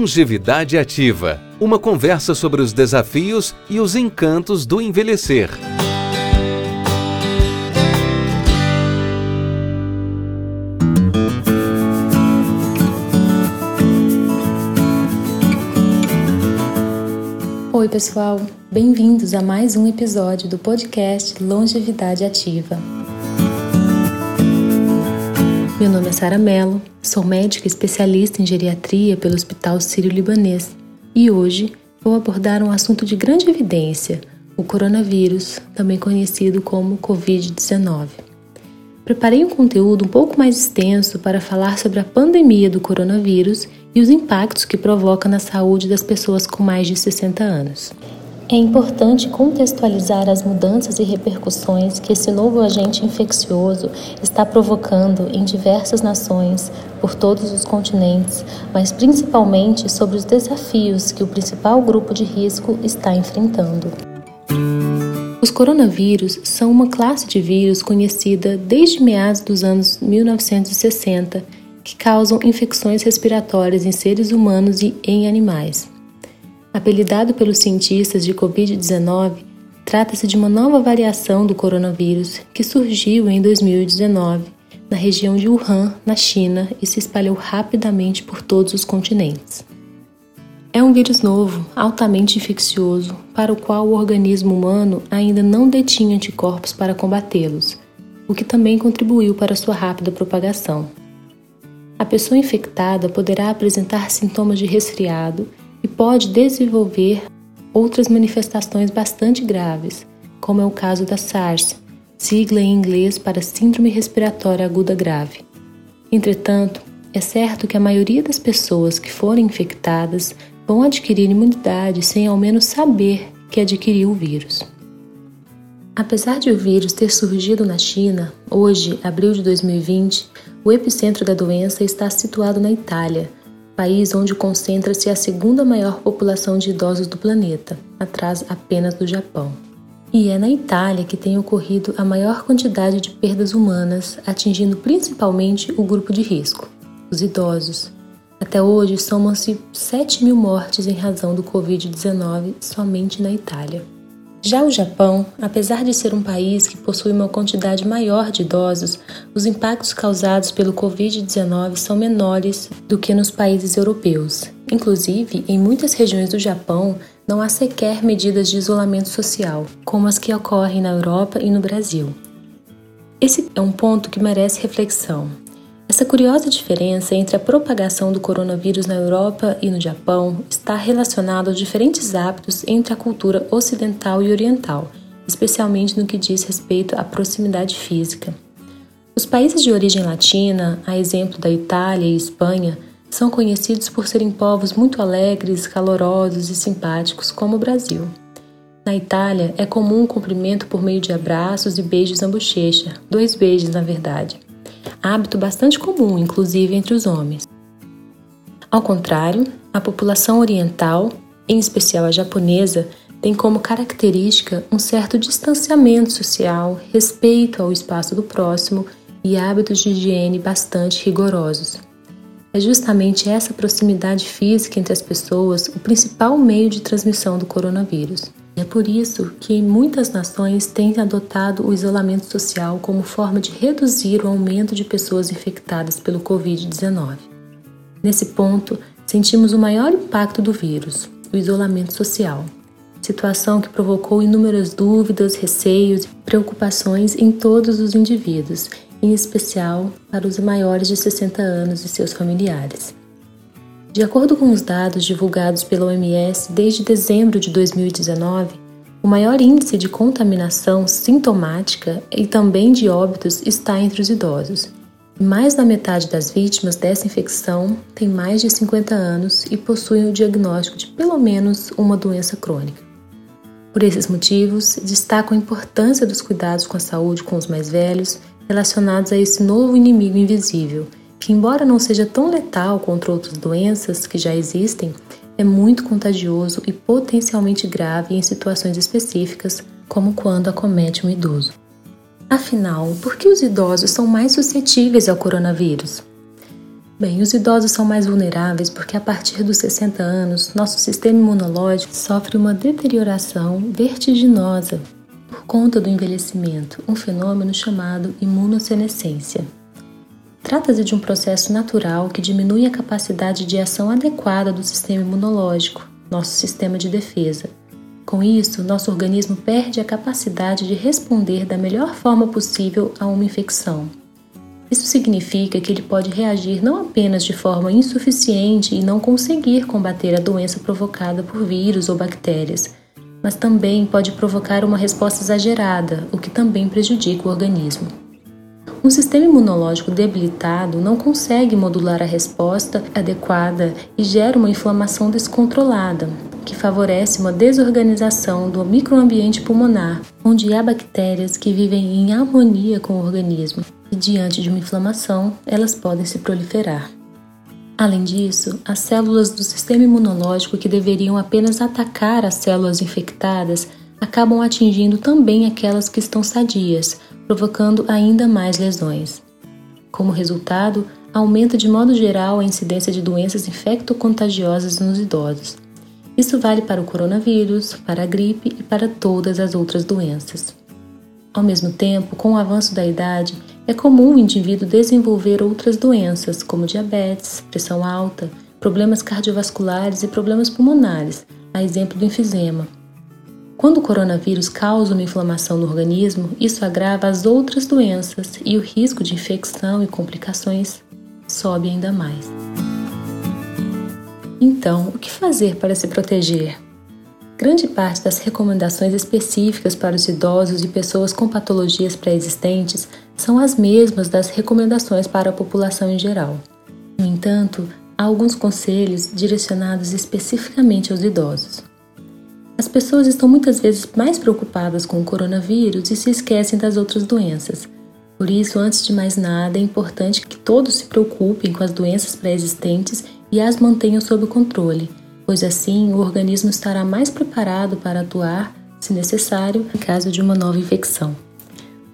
Longevidade Ativa uma conversa sobre os desafios e os encantos do envelhecer. Oi, pessoal, bem-vindos a mais um episódio do podcast Longevidade Ativa. Meu nome é Sara Mello, sou médica especialista em geriatria pelo Hospital Sírio-Libanês e hoje vou abordar um assunto de grande evidência, o coronavírus, também conhecido como Covid-19. Preparei um conteúdo um pouco mais extenso para falar sobre a pandemia do coronavírus e os impactos que provoca na saúde das pessoas com mais de 60 anos. É importante contextualizar as mudanças e repercussões que esse novo agente infeccioso está provocando em diversas nações, por todos os continentes, mas principalmente sobre os desafios que o principal grupo de risco está enfrentando. Os coronavírus são uma classe de vírus conhecida desde meados dos anos 1960 que causam infecções respiratórias em seres humanos e em animais. Apelidado pelos cientistas de Covid-19, trata-se de uma nova variação do coronavírus que surgiu em 2019 na região de Wuhan, na China, e se espalhou rapidamente por todos os continentes. É um vírus novo, altamente infeccioso, para o qual o organismo humano ainda não detinha anticorpos para combatê-los, o que também contribuiu para sua rápida propagação. A pessoa infectada poderá apresentar sintomas de resfriado e pode desenvolver outras manifestações bastante graves, como é o caso da SARS, sigla em inglês para Síndrome Respiratória Aguda Grave. Entretanto, é certo que a maioria das pessoas que forem infectadas vão adquirir imunidade sem ao menos saber que adquiriu o vírus. Apesar de o vírus ter surgido na China, hoje, abril de 2020, o epicentro da doença está situado na Itália, país onde concentra-se a segunda maior população de idosos do planeta, atrás apenas do Japão. E é na Itália que tem ocorrido a maior quantidade de perdas humanas, atingindo principalmente o grupo de risco, os idosos. Até hoje, somam-se 7 mil mortes em razão do Covid-19 somente na Itália. Já o Japão, apesar de ser um país que possui uma quantidade maior de idosos, os impactos causados pelo Covid-19 são menores do que nos países europeus. Inclusive, em muitas regiões do Japão, não há sequer medidas de isolamento social, como as que ocorrem na Europa e no Brasil. Esse é um ponto que merece reflexão. Essa curiosa diferença entre a propagação do coronavírus na Europa e no Japão está relacionada aos diferentes hábitos entre a cultura ocidental e oriental, especialmente no que diz respeito à proximidade física. Os países de origem latina, a exemplo da Itália e Espanha, são conhecidos por serem povos muito alegres, calorosos e simpáticos, como o Brasil. Na Itália, é comum o cumprimento por meio de abraços e beijos na bochecha, dois beijos na verdade hábito bastante comum, inclusive entre os homens. Ao contrário, a população oriental, em especial a japonesa, tem como característica um certo distanciamento social, respeito ao espaço do próximo e hábitos de higiene bastante rigorosos. É justamente essa proximidade física entre as pessoas o principal meio de transmissão do coronavírus. É por isso que muitas nações têm adotado o isolamento social como forma de reduzir o aumento de pessoas infectadas pelo Covid-19. Nesse ponto, sentimos o maior impacto do vírus, o isolamento social, situação que provocou inúmeras dúvidas, receios e preocupações em todos os indivíduos, em especial para os maiores de 60 anos e seus familiares. De acordo com os dados divulgados pela OMS desde dezembro de 2019, o maior índice de contaminação sintomática e também de óbitos está entre os idosos. Mais da metade das vítimas dessa infecção tem mais de 50 anos e possuem o diagnóstico de pelo menos uma doença crônica. Por esses motivos, destaco a importância dos cuidados com a saúde com os mais velhos relacionados a esse novo inimigo invisível que, embora não seja tão letal contra outras doenças que já existem, é muito contagioso e potencialmente grave em situações específicas, como quando acomete um idoso. Afinal, por que os idosos são mais suscetíveis ao coronavírus? Bem, os idosos são mais vulneráveis porque a partir dos 60 anos, nosso sistema imunológico sofre uma deterioração vertiginosa por conta do envelhecimento, um fenômeno chamado imunossenescência. Trata-se de um processo natural que diminui a capacidade de ação adequada do sistema imunológico, nosso sistema de defesa. Com isso, nosso organismo perde a capacidade de responder da melhor forma possível a uma infecção. Isso significa que ele pode reagir não apenas de forma insuficiente e não conseguir combater a doença provocada por vírus ou bactérias, mas também pode provocar uma resposta exagerada, o que também prejudica o organismo. Um sistema imunológico debilitado não consegue modular a resposta adequada e gera uma inflamação descontrolada, que favorece uma desorganização do microambiente pulmonar, onde há bactérias que vivem em harmonia com o organismo e, diante de uma inflamação, elas podem se proliferar. Além disso, as células do sistema imunológico que deveriam apenas atacar as células infectadas acabam atingindo também aquelas que estão sadias, provocando ainda mais lesões. Como resultado, aumenta de modo geral a incidência de doenças infectocontagiosas nos idosos. Isso vale para o coronavírus, para a gripe e para todas as outras doenças. Ao mesmo tempo, com o avanço da idade, é comum o indivíduo desenvolver outras doenças, como diabetes, pressão alta, problemas cardiovasculares e problemas pulmonares, a exemplo do enfisema. Quando o coronavírus causa uma inflamação no organismo, isso agrava as outras doenças e o risco de infecção e complicações sobe ainda mais. Então, o que fazer para se proteger? Grande parte das recomendações específicas para os idosos e pessoas com patologias pré-existentes são as mesmas das recomendações para a população em geral. No entanto, há alguns conselhos direcionados especificamente aos idosos. As pessoas estão muitas vezes mais preocupadas com o coronavírus e se esquecem das outras doenças. Por isso, antes de mais nada, é importante que todos se preocupem com as doenças pré-existentes e as mantenham sob controle pois assim o organismo estará mais preparado para atuar, se necessário, em caso de uma nova infecção.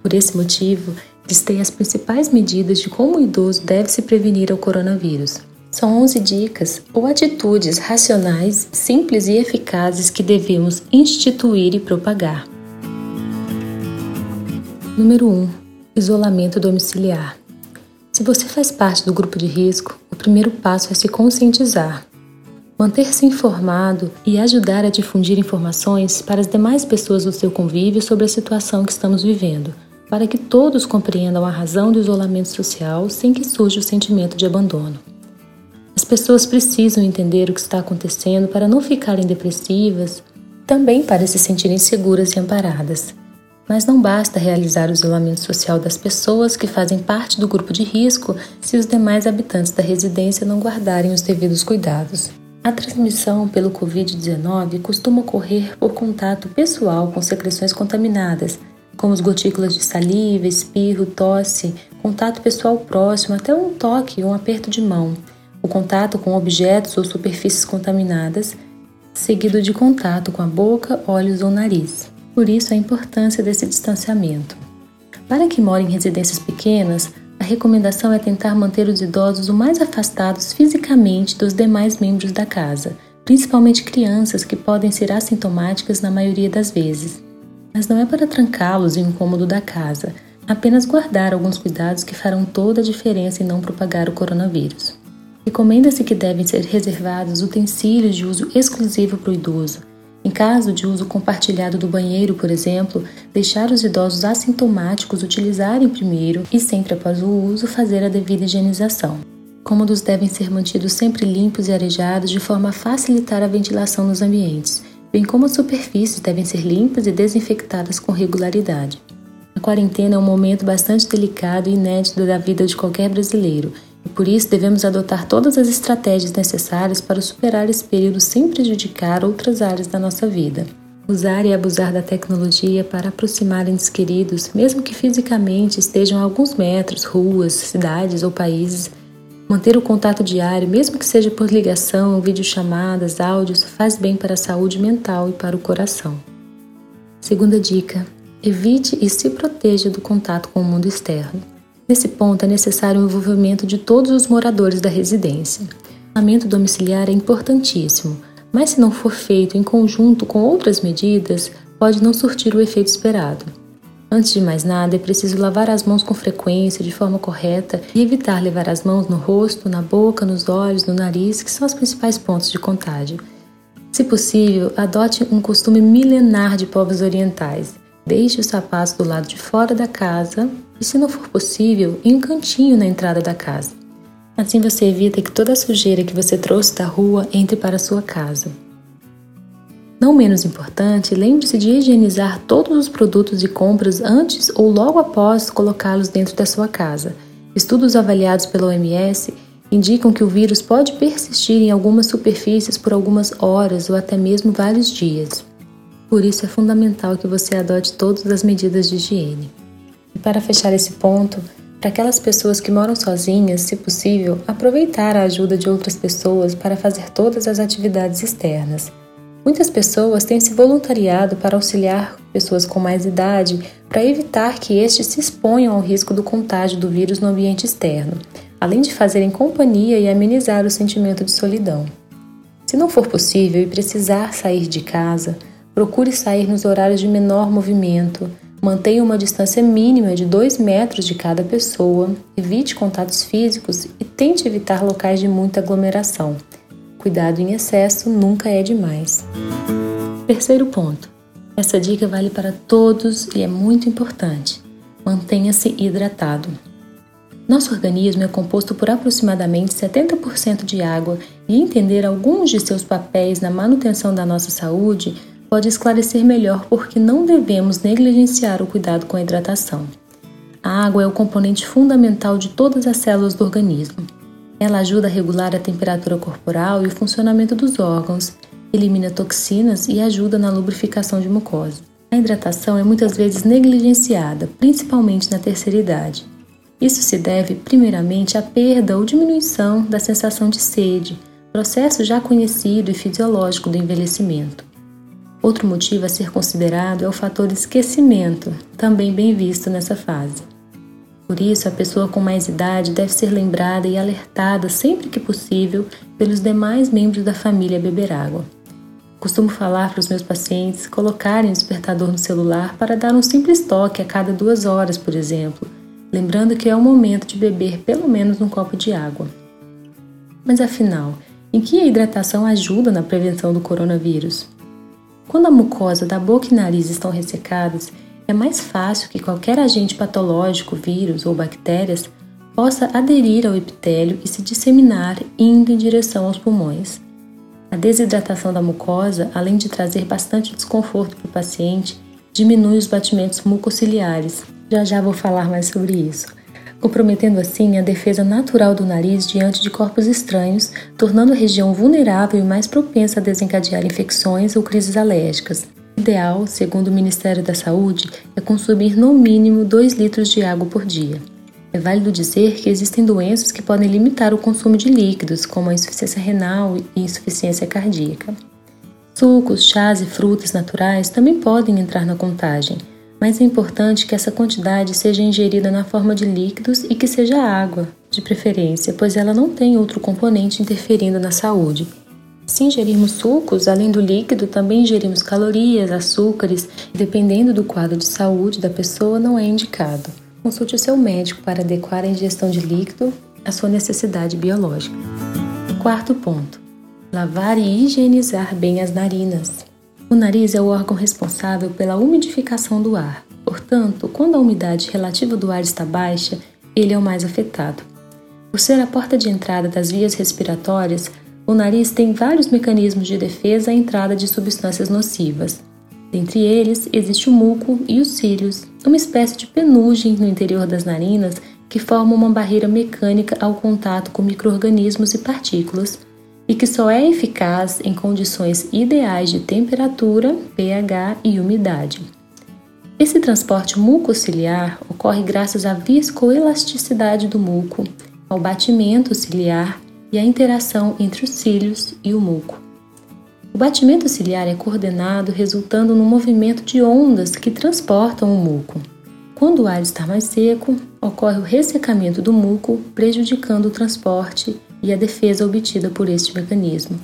Por esse motivo, listei as principais medidas de como o idoso deve se prevenir ao coronavírus. São 11 dicas ou atitudes racionais, simples e eficazes que devemos instituir e propagar. Número 1. Isolamento domiciliar. Se você faz parte do grupo de risco, o primeiro passo é se conscientizar. Manter-se informado e ajudar a difundir informações para as demais pessoas do seu convívio sobre a situação que estamos vivendo, para que todos compreendam a razão do isolamento social sem que surja o sentimento de abandono. As pessoas precisam entender o que está acontecendo para não ficarem depressivas, também para se sentirem seguras e amparadas. Mas não basta realizar o isolamento social das pessoas que fazem parte do grupo de risco se os demais habitantes da residência não guardarem os devidos cuidados. A transmissão pelo Covid-19 costuma ocorrer por contato pessoal com secreções contaminadas, como as gotículas de saliva, espirro, tosse, contato pessoal próximo, até um toque ou um aperto de mão, o contato com objetos ou superfícies contaminadas, seguido de contato com a boca, olhos ou nariz. Por isso a importância desse distanciamento. Para quem mora em residências pequenas, a recomendação é tentar manter os idosos o mais afastados fisicamente dos demais membros da casa, principalmente crianças que podem ser assintomáticas na maioria das vezes. Mas não é para trancá-los em um cômodo da casa, apenas guardar alguns cuidados que farão toda a diferença em não propagar o coronavírus. Recomenda-se que devem ser reservados utensílios de uso exclusivo para o idoso, em caso de uso compartilhado do banheiro, por exemplo, deixar os idosos assintomáticos utilizarem primeiro e sempre após o uso fazer a devida higienização. Cômodos devem ser mantidos sempre limpos e arejados de forma a facilitar a ventilação nos ambientes, bem como as superfícies devem ser limpas e desinfectadas com regularidade. A quarentena é um momento bastante delicado e inédito da vida de qualquer brasileiro e por isso devemos adotar todas as estratégias necessárias para superar esse período sem prejudicar outras áreas da nossa vida. Usar e abusar da tecnologia para aproximar entes queridos, mesmo que fisicamente estejam a alguns metros, ruas, cidades ou países. Manter o contato diário, mesmo que seja por ligação, videochamadas, áudios, faz bem para a saúde mental e para o coração. Segunda dica: evite e se proteja do contato com o mundo externo. Nesse ponto é necessário o envolvimento de todos os moradores da residência. O isolamento domiciliar é importantíssimo, mas se não for feito em conjunto com outras medidas, pode não surtir o efeito esperado. Antes de mais nada, é preciso lavar as mãos com frequência, de forma correta, e evitar levar as mãos no rosto, na boca, nos olhos, no nariz, que são os principais pontos de contágio. Se possível, adote um costume milenar de povos orientais. Deixe os sapatos do lado de fora da casa e, se não for possível, em um cantinho na entrada da casa. Assim você evita que toda a sujeira que você trouxe da rua entre para a sua casa. Não menos importante, lembre-se de higienizar todos os produtos e compras antes ou logo após colocá-los dentro da sua casa. Estudos avaliados pela OMS indicam que o vírus pode persistir em algumas superfícies por algumas horas ou até mesmo vários dias. Por isso é fundamental que você adote todas as medidas de higiene. E para fechar esse ponto, para aquelas pessoas que moram sozinhas, se possível, aproveitar a ajuda de outras pessoas para fazer todas as atividades externas. Muitas pessoas têm se voluntariado para auxiliar pessoas com mais idade para evitar que estes se exponham ao risco do contágio do vírus no ambiente externo, além de fazerem companhia e amenizar o sentimento de solidão. Se não for possível e precisar sair de casa, procure sair nos horários de menor movimento, mantenha uma distância mínima de 2 metros de cada pessoa, evite contatos físicos e tente evitar locais de muita aglomeração cuidado em excesso nunca é demais. Terceiro ponto. Essa dica vale para todos e é muito importante. Mantenha-se hidratado. Nosso organismo é composto por aproximadamente 70% de água e entender alguns de seus papéis na manutenção da nossa saúde pode esclarecer melhor por que não devemos negligenciar o cuidado com a hidratação. A água é o componente fundamental de todas as células do organismo. Ela ajuda a regular a temperatura corporal e o funcionamento dos órgãos, elimina toxinas e ajuda na lubrificação de mucosa. A hidratação é muitas vezes negligenciada, principalmente na terceira idade. Isso se deve, primeiramente, à perda ou diminuição da sensação de sede, processo já conhecido e fisiológico do envelhecimento. Outro motivo a ser considerado é o fator esquecimento, também bem visto nessa fase. Por isso, a pessoa com mais idade deve ser lembrada e alertada sempre que possível pelos demais membros da família beber água. Costumo falar para os meus pacientes colocarem o despertador no celular para dar um simples toque a cada duas horas, por exemplo, lembrando que é o momento de beber pelo menos um copo de água. Mas afinal, em que a hidratação ajuda na prevenção do coronavírus? Quando a mucosa da boca e nariz estão ressecadas, é mais fácil que qualquer agente patológico, vírus ou bactérias, possa aderir ao epitélio e se disseminar indo em direção aos pulmões. A desidratação da mucosa, além de trazer bastante desconforto para o paciente, diminui os batimentos mucociliares. Já já vou falar mais sobre isso. Comprometendo assim a defesa natural do nariz diante de corpos estranhos, tornando a região vulnerável e mais propensa a desencadear infecções ou crises alérgicas ideal, segundo o Ministério da Saúde, é consumir no mínimo 2 litros de água por dia. É válido dizer que existem doenças que podem limitar o consumo de líquidos, como a insuficiência renal e insuficiência cardíaca. Sucos, chás e frutas naturais também podem entrar na contagem, mas é importante que essa quantidade seja ingerida na forma de líquidos e que seja água, de preferência, pois ela não tem outro componente interferindo na saúde. Se ingerirmos sucos, além do líquido, também ingerimos calorias, açúcares, e dependendo do quadro de saúde da pessoa, não é indicado. Consulte o seu médico para adequar a ingestão de líquido à sua necessidade biológica. Quarto ponto: lavar e higienizar bem as narinas. O nariz é o órgão responsável pela umidificação do ar. Portanto, quando a umidade relativa do ar está baixa, ele é o mais afetado. Por ser a porta de entrada das vias respiratórias, o nariz tem vários mecanismos de defesa à entrada de substâncias nocivas. Dentre eles, existe o muco e os cílios, uma espécie de penugem no interior das narinas que forma uma barreira mecânica ao contato com microorganismos e partículas, e que só é eficaz em condições ideais de temperatura, pH e umidade. Esse transporte mucociliar ocorre graças à viscoelasticidade do muco, ao batimento ciliar e a interação entre os cílios e o muco. O batimento ciliar é coordenado resultando no movimento de ondas que transportam o muco. Quando o ar está mais seco, ocorre o ressecamento do muco, prejudicando o transporte e a defesa obtida por este mecanismo.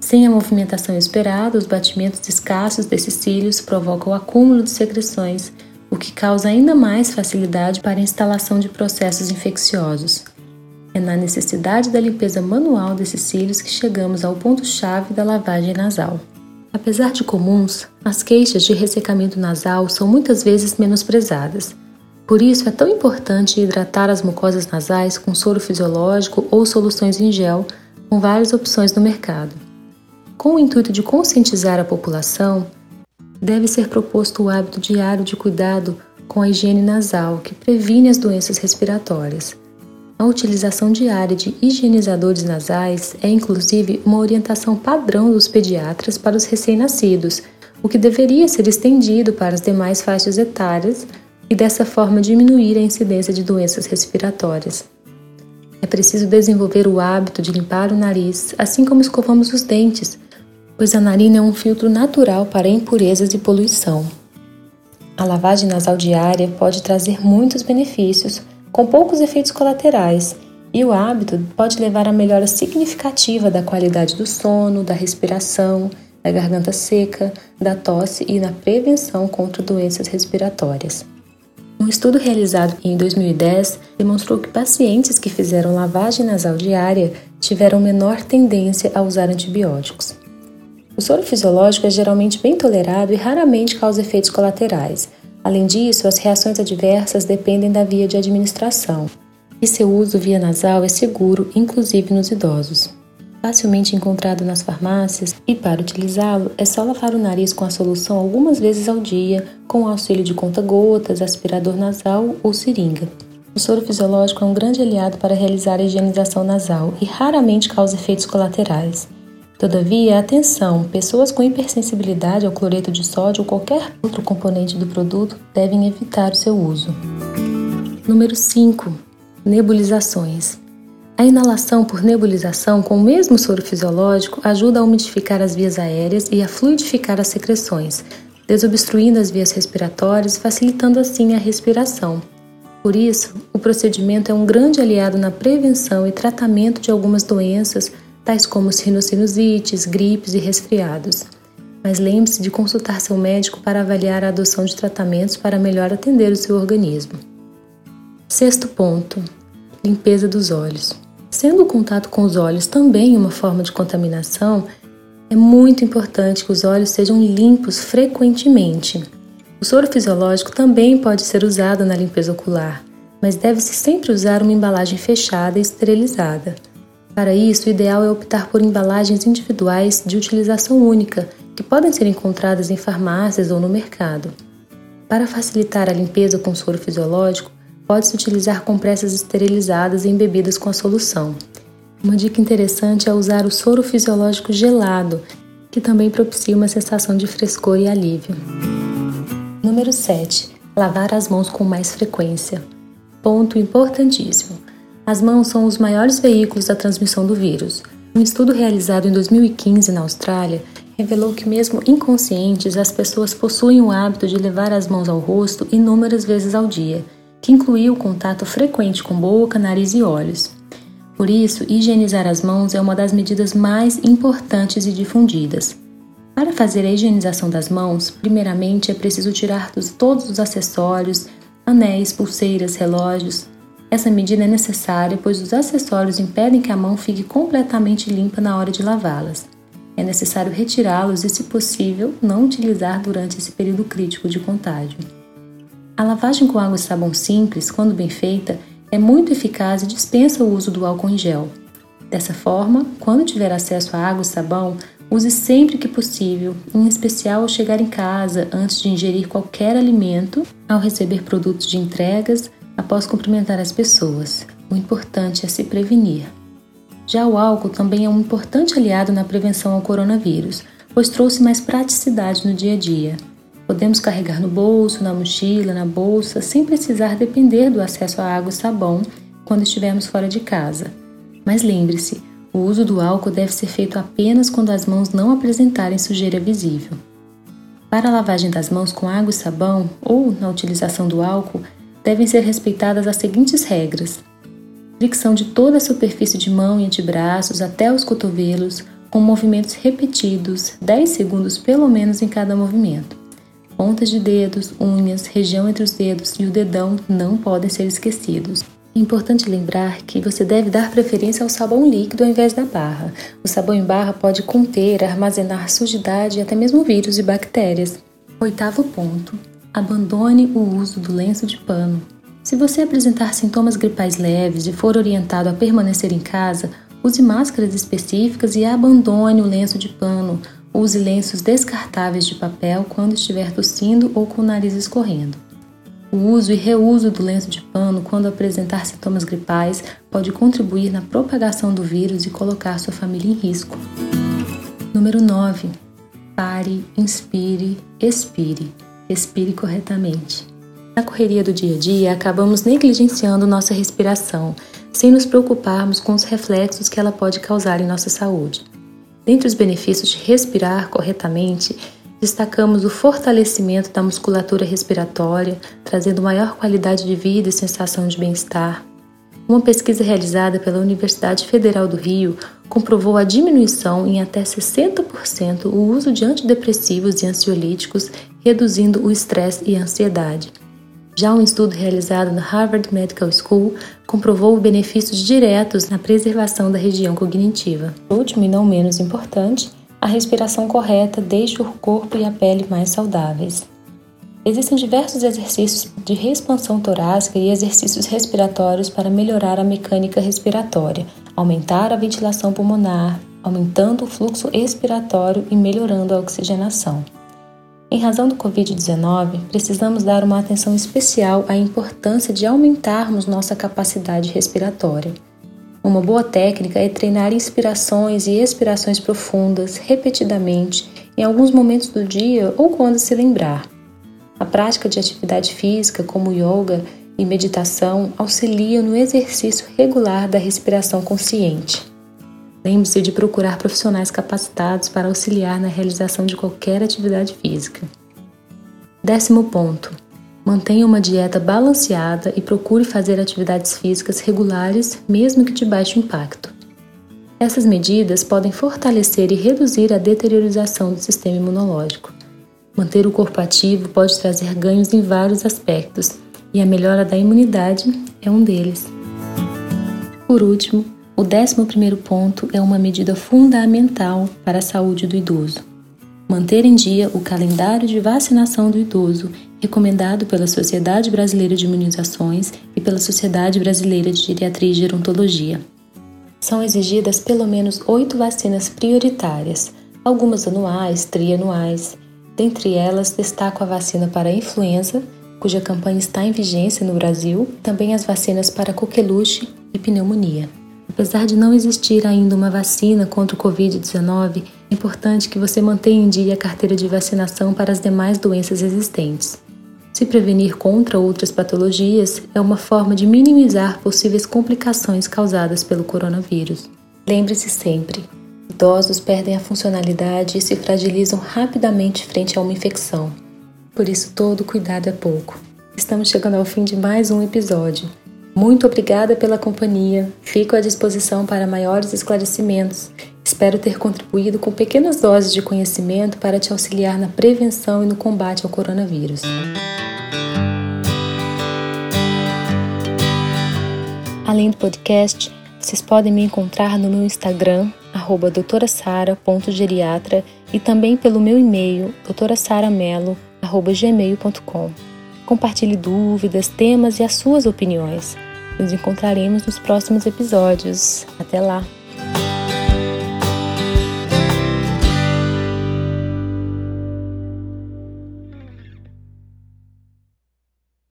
Sem a movimentação esperada, os batimentos escassos desses cílios provocam o acúmulo de secreções, o que causa ainda mais facilidade para a instalação de processos infecciosos. É na necessidade da limpeza manual desses cílios que chegamos ao ponto-chave da lavagem nasal. Apesar de comuns, as queixas de ressecamento nasal são muitas vezes menosprezadas. Por isso é tão importante hidratar as mucosas nasais com soro fisiológico ou soluções em gel, com várias opções no mercado. Com o intuito de conscientizar a população, deve ser proposto o hábito diário de cuidado com a higiene nasal, que previne as doenças respiratórias. A utilização diária de higienizadores nasais é inclusive uma orientação padrão dos pediatras para os recém-nascidos, o que deveria ser estendido para as demais faixas etárias e dessa forma diminuir a incidência de doenças respiratórias. É preciso desenvolver o hábito de limpar o nariz, assim como escovamos os dentes, pois a narina é um filtro natural para impurezas e poluição. A lavagem nasal diária pode trazer muitos benefícios com poucos efeitos colaterais, e o hábito pode levar a melhora significativa da qualidade do sono, da respiração, da garganta seca, da tosse e na prevenção contra doenças respiratórias. Um estudo realizado em 2010 demonstrou que pacientes que fizeram lavagem nasal diária tiveram menor tendência a usar antibióticos. O soro fisiológico é geralmente bem tolerado e raramente causa efeitos colaterais, Além disso, as reações adversas dependem da via de administração, e seu uso via nasal é seguro, inclusive nos idosos. Facilmente encontrado nas farmácias, e para utilizá-lo é só lavar o nariz com a solução algumas vezes ao dia, com o auxílio de conta-gotas, aspirador nasal ou seringa. O soro fisiológico é um grande aliado para realizar a higienização nasal e raramente causa efeitos colaterais. Todavia, atenção: pessoas com hipersensibilidade ao cloreto de sódio ou qualquer outro componente do produto devem evitar o seu uso. Número 5. Nebulizações. A inalação por nebulização com o mesmo soro fisiológico ajuda a umidificar as vias aéreas e a fluidificar as secreções, desobstruindo as vias respiratórias, facilitando assim a respiração. Por isso, o procedimento é um grande aliado na prevenção e tratamento de algumas doenças tais como rinossinusites, gripes e resfriados. Mas lembre-se de consultar seu médico para avaliar a adoção de tratamentos para melhor atender o seu organismo. Sexto ponto: limpeza dos olhos. Sendo o contato com os olhos também uma forma de contaminação, é muito importante que os olhos sejam limpos frequentemente. O soro fisiológico também pode ser usado na limpeza ocular, mas deve-se sempre usar uma embalagem fechada e esterilizada. Para isso, o ideal é optar por embalagens individuais de utilização única, que podem ser encontradas em farmácias ou no mercado. Para facilitar a limpeza com soro fisiológico, pode-se utilizar compressas esterilizadas embebidas com a solução. Uma dica interessante é usar o soro fisiológico gelado, que também propicia uma sensação de frescor e alívio. Número 7. Lavar as mãos com mais frequência. Ponto importantíssimo. As mãos são os maiores veículos da transmissão do vírus. Um estudo realizado em 2015 na Austrália revelou que, mesmo inconscientes, as pessoas possuem o hábito de levar as mãos ao rosto inúmeras vezes ao dia, que incluía o contato frequente com boca, nariz e olhos. Por isso, higienizar as mãos é uma das medidas mais importantes e difundidas. Para fazer a higienização das mãos, primeiramente é preciso tirar todos os acessórios, anéis, pulseiras, relógios, essa medida é necessária pois os acessórios impedem que a mão fique completamente limpa na hora de lavá-las. É necessário retirá-los e, se possível, não utilizar durante esse período crítico de contágio. A lavagem com água e sabão simples, quando bem feita, é muito eficaz e dispensa o uso do álcool em gel. Dessa forma, quando tiver acesso a água e sabão, use sempre que possível, em especial ao chegar em casa, antes de ingerir qualquer alimento, ao receber produtos de entregas, após cumprimentar as pessoas. O importante é se prevenir. Já o álcool também é um importante aliado na prevenção ao coronavírus, pois trouxe mais praticidade no dia a dia. Podemos carregar no bolso, na mochila, na bolsa, sem precisar depender do acesso à água e sabão quando estivermos fora de casa. Mas lembre-se, o uso do álcool deve ser feito apenas quando as mãos não apresentarem sujeira visível. Para a lavagem das mãos com água e sabão ou na utilização do álcool, devem ser respeitadas as seguintes regras: fricção de toda a superfície de mão e antebraços até os cotovelos, com movimentos repetidos, 10 segundos pelo menos em cada movimento. Pontas de dedos, unhas, região entre os dedos e o dedão não podem ser esquecidos. Importante lembrar que você deve dar preferência ao sabão líquido ao invés da barra. O sabão em barra pode conter, armazenar sujidade e até mesmo vírus e bactérias. Oitavo ponto: abandone o uso do lenço de pano. Se você apresentar sintomas gripais leves e for orientado a permanecer em casa, use máscaras específicas e abandone o lenço de pano. Use lenços descartáveis de papel quando estiver tossindo ou com o nariz escorrendo. O uso e reuso do lenço de pano quando apresentar sintomas gripais pode contribuir na propagação do vírus e colocar sua família em risco. Número 9. Pare, inspire, expire. Respire corretamente. Na correria do dia a dia, acabamos negligenciando nossa respiração, sem nos preocuparmos com os reflexos que ela pode causar em nossa saúde. Dentre os benefícios de respirar corretamente, Destacamos o fortalecimento da musculatura respiratória, trazendo maior qualidade de vida e sensação de bem-estar. Uma pesquisa realizada pela Universidade Federal do Rio comprovou a diminuição em até 60% o uso de antidepressivos e ansiolíticos, reduzindo o estresse e a ansiedade. Já um estudo realizado na Harvard Medical School comprovou benefícios diretos na preservação da região cognitiva. Último e não menos importante, a respiração correta deixa o corpo e a pele mais saudáveis. Existem diversos exercícios de expansão torácica e exercícios respiratórios para melhorar a mecânica respiratória, aumentar a ventilação pulmonar, aumentando o fluxo expiratório e melhorando a oxigenação. Em razão do Covid-19, precisamos dar uma atenção especial à importância de aumentarmos nossa capacidade respiratória. Uma boa técnica é treinar inspirações e expirações profundas, repetidamente, em alguns momentos do dia ou quando se lembrar. A prática de atividade física, como yoga e meditação, auxilia no exercício regular da respiração consciente. Lembre-se de procurar profissionais capacitados para auxiliar na realização de qualquer atividade física. Décimo ponto Mantenha uma dieta balanceada e procure fazer atividades físicas regulares, mesmo que de baixo impacto. Essas medidas podem fortalecer e reduzir a deteriorização do sistema imunológico. Manter o corpo ativo pode trazer ganhos em vários aspectos, e a melhora da imunidade é um deles. Por último, o 11 ponto é uma medida fundamental para a saúde do idoso. Manter em dia o calendário de vacinação do idoso recomendado pela Sociedade Brasileira de Imunizações e pela Sociedade Brasileira de Geriatria e Gerontologia. São exigidas pelo menos oito vacinas prioritárias, algumas anuais, trianuais. Dentre elas, destaco a vacina para a influenza, cuja campanha está em vigência no Brasil, também as vacinas para coqueluche e pneumonia. Apesar de não existir ainda uma vacina contra o Covid-19, é importante que você mantenha em dia a carteira de vacinação para as demais doenças existentes. Se prevenir contra outras patologias é uma forma de minimizar possíveis complicações causadas pelo coronavírus. Lembre-se sempre: idosos perdem a funcionalidade e se fragilizam rapidamente frente a uma infecção. Por isso, todo cuidado é pouco. Estamos chegando ao fim de mais um episódio. Muito obrigada pela companhia. Fico à disposição para maiores esclarecimentos. Espero ter contribuído com pequenas doses de conhecimento para te auxiliar na prevenção e no combate ao coronavírus. Além do podcast, vocês podem me encontrar no meu Instagram, doutorasara.geriatra e também pelo meu e-mail, doutorasaramelo.gmail.com. Compartilhe dúvidas, temas e as suas opiniões. Nos encontraremos nos próximos episódios. Até lá!